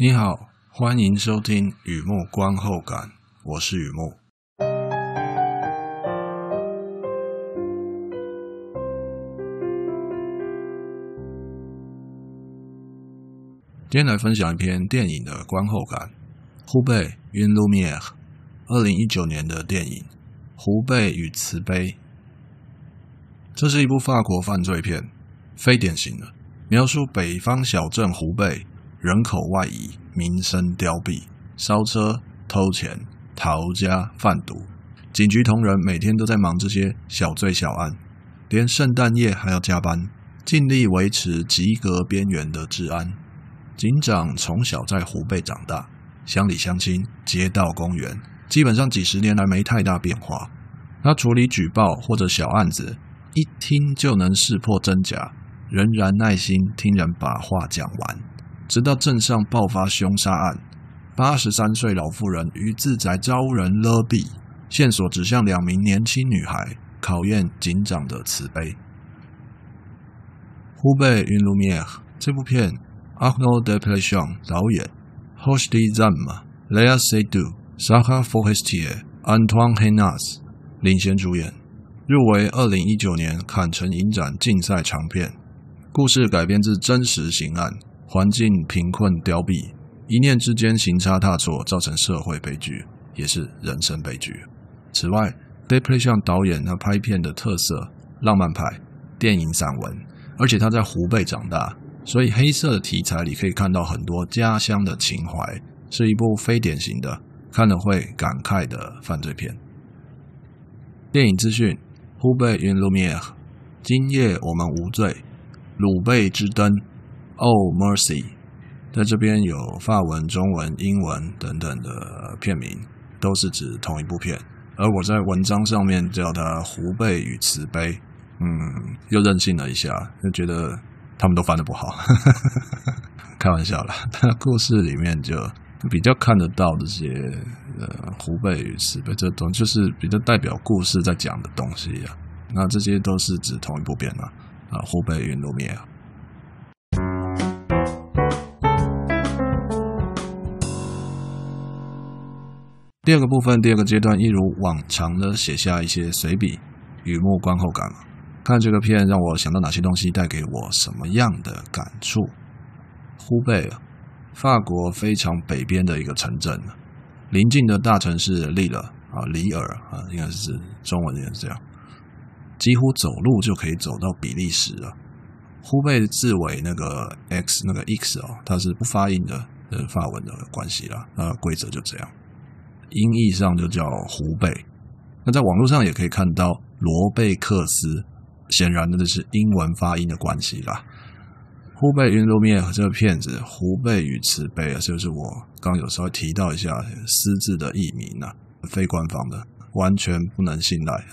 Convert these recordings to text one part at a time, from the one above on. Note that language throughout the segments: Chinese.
你好，欢迎收听雨木观后感，我是雨木。今天来分享一篇电影的观后感，《湖北 Une Lumière》，二零一九年的电影《湖北与慈悲》。这是一部法国犯罪片，非典型的描述北方小镇湖北。人口外移，民生凋敝，烧车、偷钱、逃家、贩毒，警局同仁每天都在忙这些小罪小案，连圣诞夜还要加班，尽力维持及格边缘的治安。警长从小在湖北长大，乡里乡亲、街道公园，基本上几十年来没太大变化。他处理举报或者小案子，一听就能识破真假，仍然耐心听人把话讲完。直到镇上爆发凶杀案，八十三岁老妇人于自宅遭人勒毙，线索指向两名年轻女孩，考验警长的慈悲。湖北 Une Lumière 这部片，Arno d e p l e c h o n 导演，Hoshi Zame、Léa Seydoux、Sarah Forestier、Antoine Hénasse 领衔主演，入围二零一九年坎城影展竞赛长片。故事改编自真实刑案。环境贫困凋敝，一念之间行差踏错，造成社会悲剧，也是人生悲剧。此外，Desplechin 导演他拍片的特色，浪漫派电影散文，而且他在湖北长大，所以黑色的题材里可以看到很多家乡的情怀，是一部非典型的看了会感慨的犯罪片。电影资讯：湖北 Une Lumière，今夜我们无罪，鲁贝之灯。Oh Mercy，在这边有法文、中文、英文等等的片名，都是指同一部片。而我在文章上面叫它《湖北与慈悲》，嗯，又任性了一下，就觉得他们都翻得不好，开玩笑啦。故事里面就比较看得到这些呃，湖北与慈悲这种，就是比较代表故事在讲的东西啊。那这些都是指同一部片啊，啊，湖北 Une Lumière。第二个部分，第二个阶段，一如往常的写下一些随笔、雨木观后感。看这个片让我想到哪些东西，带给我什么样的感触？湖北，法国非常北边的一个城镇，邻近的大城市利尔啊，里尔啊，应该是中文也是这样，几乎走路就可以走到比利时了。湖北字尾那个 x 那个 x 哦，它是不发音的，呃，法文的关系啦，那规则就这样。音译上就叫湖北，那在网络上也可以看到罗贝克斯，显然的这是英文发音的关系啦。湖北 Une Lumière 这个片子，湖北与慈悲啊，就是我刚有稍微提到一下私自的译名啊，非官方的，完全不能信赖。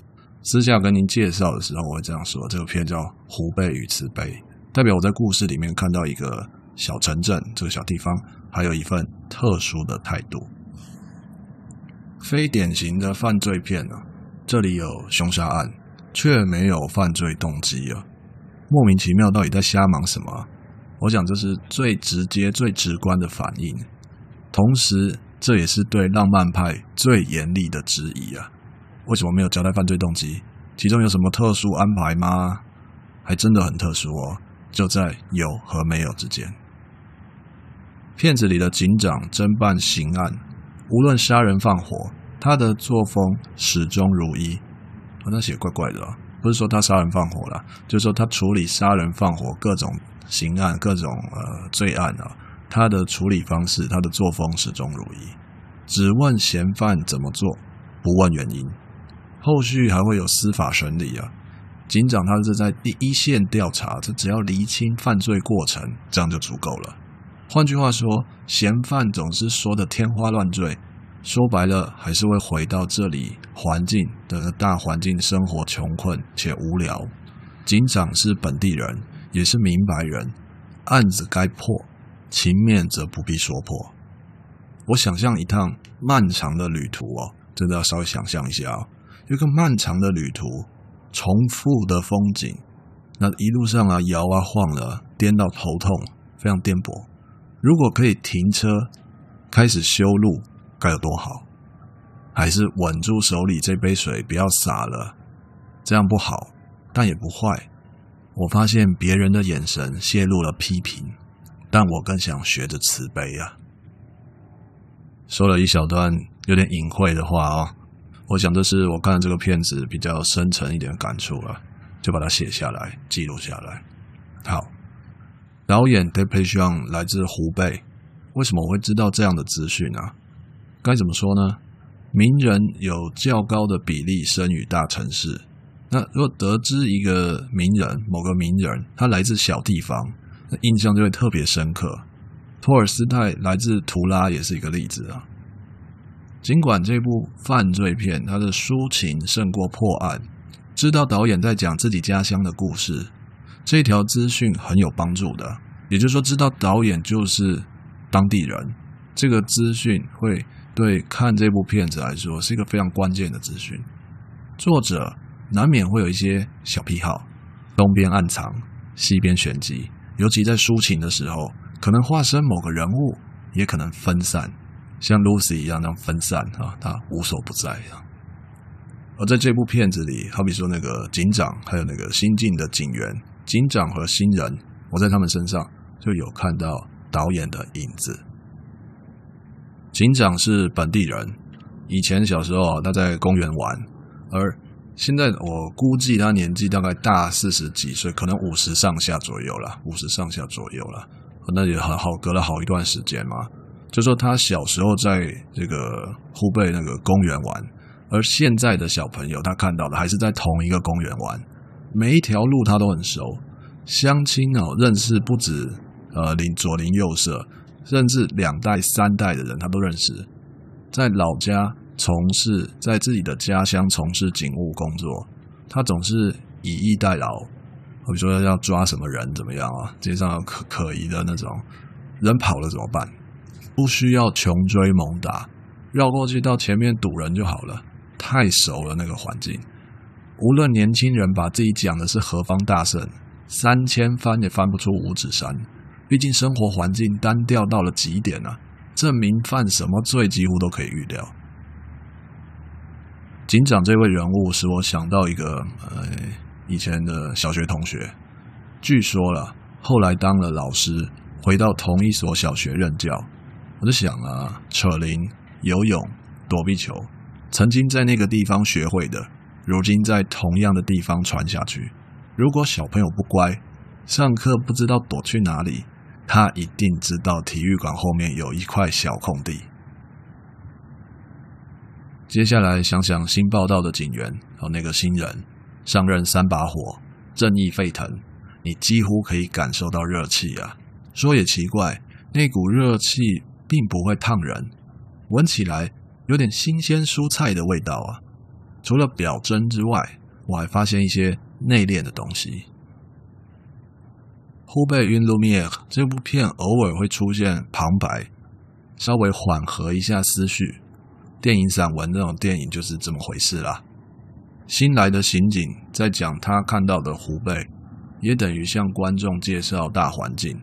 私下跟您介绍的时候，我会这样说：这个片叫湖北与慈悲，代表我在故事里面看到一个小城镇，这个小地方，还有一份特殊的态度。非典型的犯罪片啊，这里有凶杀案，却没有犯罪动机啊，莫名其妙，到底在瞎忙什么？我想这是最直接、最直观的反应，同时这也是对浪漫派最严厉的质疑啊！为什么没有交代犯罪动机？其中有什么特殊安排吗？还真的很特殊哦，就在有和没有之间。片子里的警长侦办刑案。无论杀人放火，他的作风始终如一。那写怪怪的，不是说他杀人放火了，就是说他处理杀人放火各种刑案、各种呃罪案啊，他的处理方式、他的作风始终如一，只问嫌犯怎么做，不问原因。后续还会有司法审理啊。警长他是在第一线调查，这只要厘清犯罪过程，这样就足够了。换句话说，嫌犯总是说的天花乱坠，说白了还是会回到这里环境的大环境，生活穷困且无聊。警长是本地人，也是明白人，案子该破，情面则不必说破。我想象一趟漫长的旅途哦，真的要稍微想象一下哦，一个漫长的旅途，重复的风景，那一路上啊摇啊晃了，颠到头痛，非常颠簸。如果可以停车，开始修路，该有多好？还是稳住手里这杯水，不要洒了，这样不好，但也不坏。我发现别人的眼神泄露了批评，但我更想学着慈悲啊。说了一小段有点隐晦的话哦，我想这是我看这个片子比较深沉一点的感触了，就把它写下来，记录下来。好。导演 David Page 来自湖北，为什么我会知道这样的资讯呢？该怎么说呢？名人有较高的比例生于大城市。那如果得知一个名人，某个名人他来自小地方，那印象就会特别深刻。托尔斯泰来自图拉也是一个例子啊。尽管这部犯罪片它的抒情胜过破案，知道导演在讲自己家乡的故事。这条资讯很有帮助的，也就是说，知道导演就是当地人，这个资讯会对看这部片子来说是一个非常关键的资讯。作者难免会有一些小癖好，东边暗藏，西边玄机，尤其在抒情的时候，可能化身某个人物，也可能分散，像 Lucy 一样那样分散啊，他无所不在啊。而在这部片子里，好比说那个警长，还有那个新进的警员。警长和新人，我在他们身上就有看到导演的影子。警长是本地人，以前小时候他在公园玩，而现在我估计他年纪大概大四十几岁，可能五十上下左右了，五十上下左右了。那也很好，隔了好一段时间嘛。就说他小时候在这个湖北那个公园玩，而现在的小朋友他看到的还是在同一个公园玩。每一条路他都很熟，相亲哦，认识不止呃邻左邻右舍，甚至两代三代的人他都认识。在老家从事，在自己的家乡从事警务工作，他总是以逸待劳。比如说要抓什么人怎么样啊？街上有可可疑的那种人跑了怎么办？不需要穷追猛打，绕过去到前面堵人就好了。太熟了那个环境。无论年轻人把自己讲的是何方大圣，三千翻也翻不出五指山。毕竟生活环境单调到了极点啊，证明犯什么罪几乎都可以预料。警长这位人物使我想到一个呃以前的小学同学，据说了后来当了老师，回到同一所小学任教。我就想啊，扯铃、游泳、躲避球，曾经在那个地方学会的。如今在同样的地方传下去，如果小朋友不乖，上课不知道躲去哪里，他一定知道体育馆后面有一块小空地。接下来想想新报道的警员和那个新人，上任三把火，正义沸腾，你几乎可以感受到热气啊！说也奇怪，那股热气并不会烫人，闻起来有点新鲜蔬菜的味道啊。除了表征之外，我还发现一些内敛的东西。湖北云露米尔这部片偶尔会出现旁白，稍微缓和一下思绪。电影散文那种电影就是这么回事啦。新来的刑警在讲他看到的湖北，也等于向观众介绍大环境。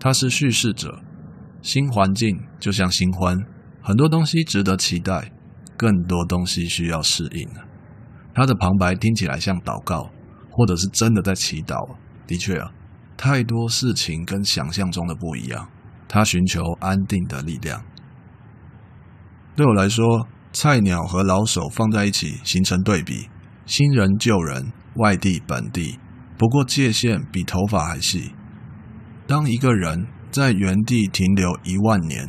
他是叙事者，新环境就像新欢，很多东西值得期待。更多东西需要适应。他的旁白听起来像祷告，或者是真的在祈祷。的确啊，太多事情跟想象中的不一样。他寻求安定的力量。对我来说，菜鸟和老手放在一起形成对比，新人旧人，外地本地，不过界限比头发还细。当一个人在原地停留一万年，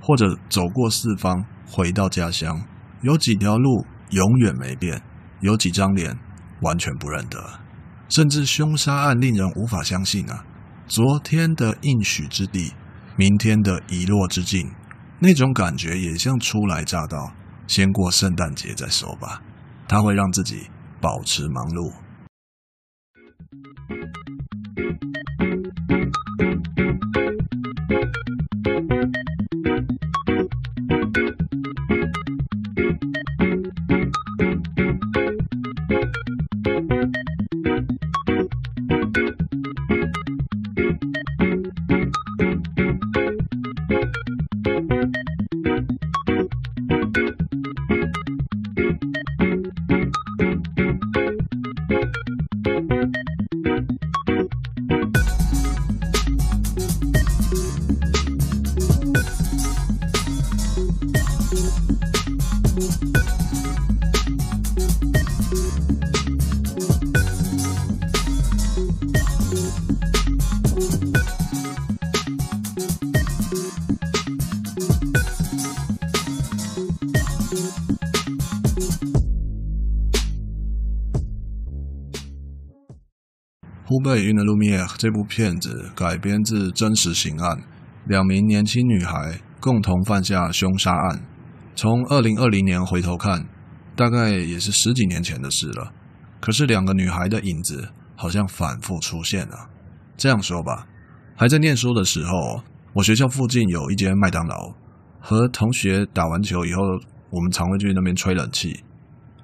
或者走过四方，回到家乡。有几条路永远没变，有几张脸完全不认得，甚至凶杀案令人无法相信啊！昨天的应许之地，明天的遗落之境，那种感觉也像初来乍到，先过圣诞节再说吧。它会让自己保持忙碌。湖北云的路米这部片子改编自真实刑案，两名年轻女孩共同犯下凶杀案。从二零二零年回头看，大概也是十几年前的事了。可是两个女孩的影子好像反复出现了。这样说吧，还在念书的时候，我学校附近有一间麦当劳，和同学打完球以后，我们常会去那边吹冷气。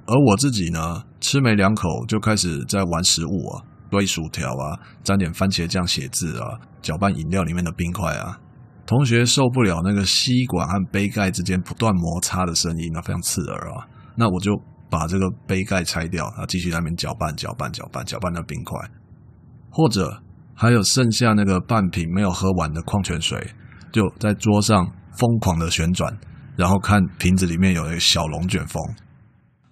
而我自己呢，吃没两口就开始在玩食物啊。堆薯条啊，沾点番茄酱写字啊，搅拌饮料里面的冰块啊。同学受不了那个吸管和杯盖之间不断摩擦的声音，那非常刺耳啊。那我就把这个杯盖拆掉，然后继续在那边搅拌、搅拌、搅拌、搅拌那冰块。或者还有剩下那个半瓶没有喝完的矿泉水，就在桌上疯狂的旋转，然后看瓶子里面有一个小龙卷风。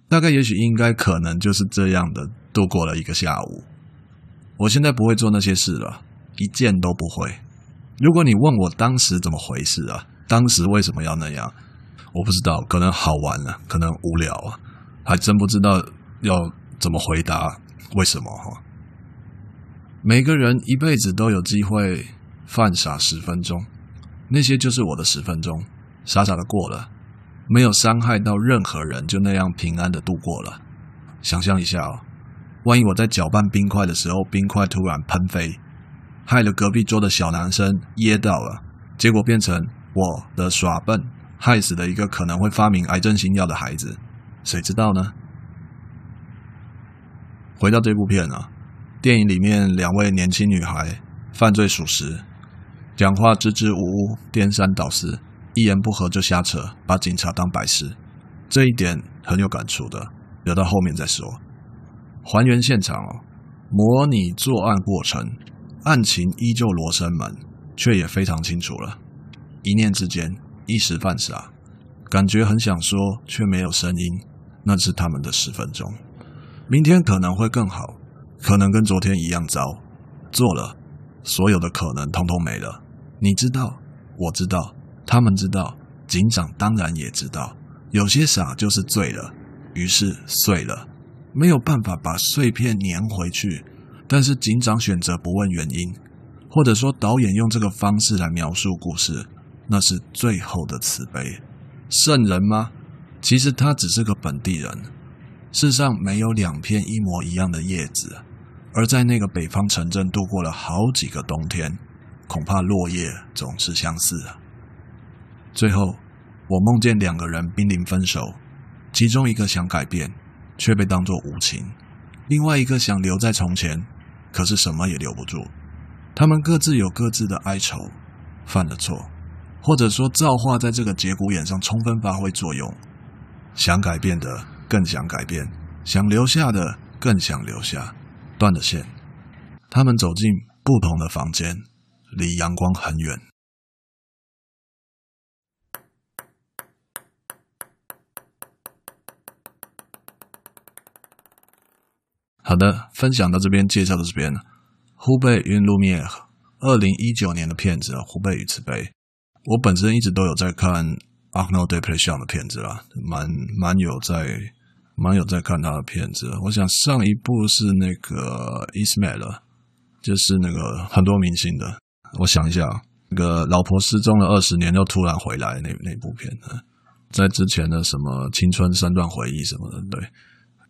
大概、也许、应该、可能就是这样的度过了一个下午。我现在不会做那些事了，一件都不会。如果你问我当时怎么回事啊，当时为什么要那样，我不知道，可能好玩了，可能无聊啊，还真不知道要怎么回答为什么哈。每个人一辈子都有机会犯傻十分钟，那些就是我的十分钟，傻傻的过了，没有伤害到任何人，就那样平安的度过了。想象一下哦。万一我在搅拌冰块的时候，冰块突然喷飞，害了隔壁桌的小男生噎到了，结果变成我的耍笨，害死了一个可能会发明癌症新药的孩子，谁知道呢？回到这部片啊，电影里面两位年轻女孩犯罪属实，讲话支支吾吾、颠三倒四，一言不合就瞎扯，把警察当白痴，这一点很有感触的，留到后面再说。还原现场哦，模拟作案过程，案情依旧罗生门，却也非常清楚了。一念之间，一时犯傻，感觉很想说，却没有声音。那是他们的十分钟。明天可能会更好，可能跟昨天一样糟。做了，所有的可能通通没了。你知道，我知道，他们知道，警长当然也知道。有些傻就是醉了，于是碎了。没有办法把碎片粘回去，但是警长选择不问原因，或者说导演用这个方式来描述故事，那是最后的慈悲。圣人吗？其实他只是个本地人。世上没有两片一模一样的叶子，而在那个北方城镇度过了好几个冬天，恐怕落叶总是相似啊。最后，我梦见两个人濒临分手，其中一个想改变。却被当作无情，另外一个想留在从前，可是什么也留不住。他们各自有各自的哀愁，犯了错，或者说造化在这个节骨眼上充分发挥作用。想改变的更想改变，想留下的更想留下，断了线。他们走进不同的房间，离阳光很远。好的，分享到这边，介绍到这边。湖北云路米尔，二零一九年的片子《湖北与慈悲》。我本身一直都有在看 Arnaud Desplechin 的片子啦，蛮蛮有在蛮有在看他的片子。我想上一部是那个 Ismail，就是那个很多明星的。我想一下，那个老婆失踪了二十年又突然回来那那部片子，在之前的什么青春三段回忆什么的，对。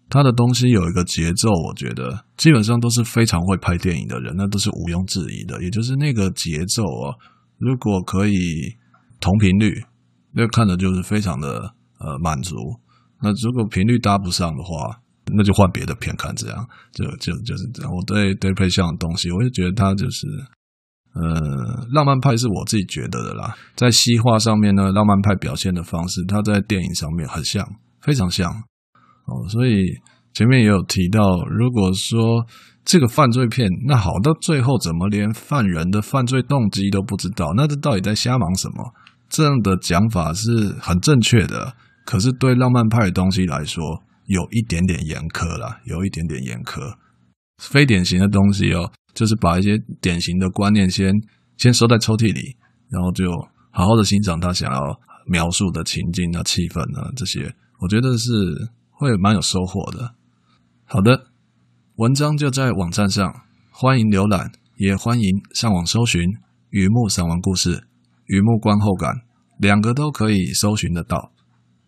他的东西有一个节奏，我觉得基本上都是非常会拍电影的人，那都是毋庸置疑的。也就是那个节奏啊，如果可以同频率，那看的就是非常的呃满足。那如果频率搭不上的话，那就换别的片看。这样就就就是这样。我对 Desplechin 的东西，我就觉得他就是呃浪漫派，是我自己觉得的啦。在西化上面呢，浪漫派表现的方式，他在电影上面很像，非常像。哦，所以前面也有提到，如果说这个犯罪片，那好，到最后怎么连犯人的犯罪动机都不知道？那这到底在瞎忙什么？这样的讲法是很正确的，可是对浪漫派的东西来说，有一点点严苛啦，有一点点严苛。非典型的东西哦，就是把一些典型的观念先先收在抽屉里，然后就好好的欣赏他想要描述的情境啊、气氛啊这些，我觉得是。会蛮有收获的。好的，文章就在网站上，欢迎浏览，也欢迎上网搜寻《雨幕散文故事》《雨幕观后感》，两个都可以搜寻得到。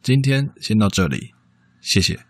今天先到这里，谢谢。